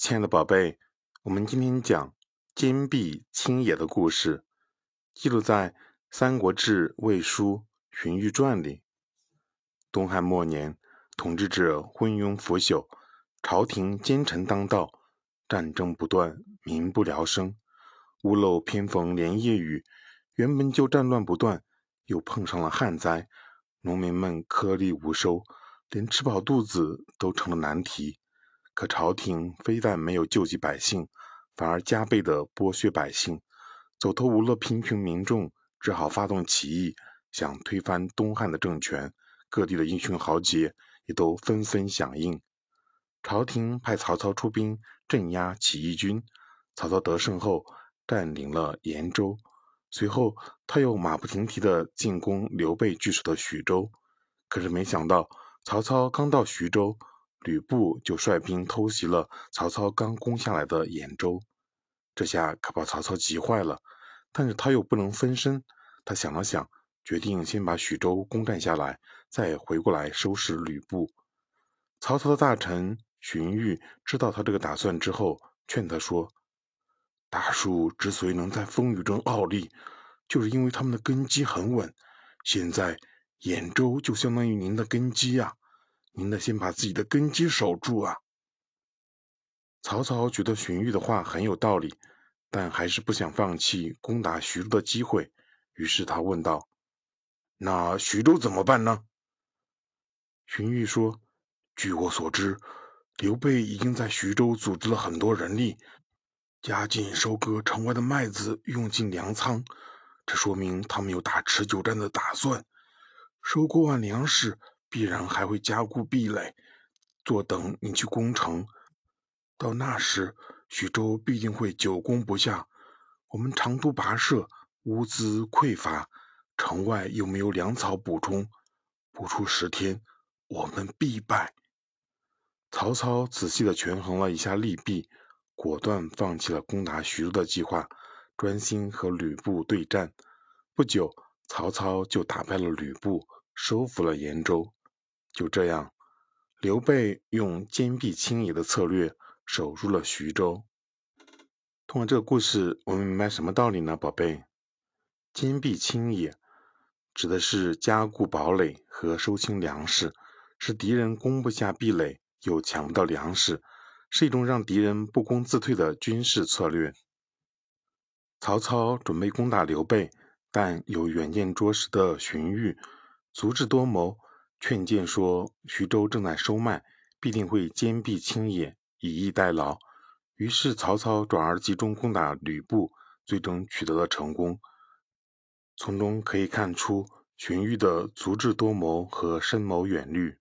亲爱的宝贝，我们今天讲坚壁清野的故事，记录在《三国志·魏书·荀彧传》里。东汉末年，统治者昏庸腐朽，朝廷奸臣当道，战争不断，民不聊生。屋漏偏逢连夜雨，原本就战乱不断，又碰上了旱灾，农民们颗粒无收，连吃饱肚子都成了难题。可朝廷非但没有救济百姓，反而加倍的剥削百姓，走投无路，贫穷民众只好发动起义，想推翻东汉的政权。各地的英雄豪杰也都纷纷响应。朝廷派曹操出兵镇压起义军，曹操得胜后占领了延州，随后他又马不停蹄地进攻刘备据守的徐州。可是没想到，曹操刚到徐州。吕布就率兵偷袭了曹操刚攻下来的兖州，这下可把曹操急坏了。但是他又不能分身，他想了想，决定先把徐州攻占下来，再回过来收拾吕布。曹操的大臣荀彧知道他这个打算之后，劝他说：“大树之所以能在风雨中傲立，就是因为他们的根基很稳。现在兖州就相当于您的根基呀。”您得先把自己的根基守住啊！曹操觉得荀彧的话很有道理，但还是不想放弃攻打徐州的机会。于是他问道：“那徐州怎么办呢？”荀彧说：“据我所知，刘备已经在徐州组织了很多人力，加紧收割城外的麦子，用进粮仓。这说明他们有打持久战的打算。收购完粮食。”必然还会加固壁垒，坐等你去攻城。到那时，徐州必定会久攻不下。我们长途跋涉，物资匮乏，城外又没有粮草补充，不出十天，我们必败。曹操仔细的权衡了一下利弊，果断放弃了攻打徐州的计划，专心和吕布对战。不久，曹操就打败了吕布，收复了兖州。就这样，刘备用坚壁清野的策略守住了徐州。通过这个故事，我们明白什么道理呢？宝贝，坚壁清野指的是加固堡垒和收清粮食，使敌人攻不下壁垒，又抢不到粮食，是一种让敌人不攻自退的军事策略。曹操准备攻打刘备，但有远见卓识的荀彧足智多谋。劝谏说：“徐州正在收麦，必定会坚壁清野，以逸待劳。”于是曹操转而集中攻打吕布，最终取得了成功。从中可以看出荀彧的足智多谋和深谋远虑。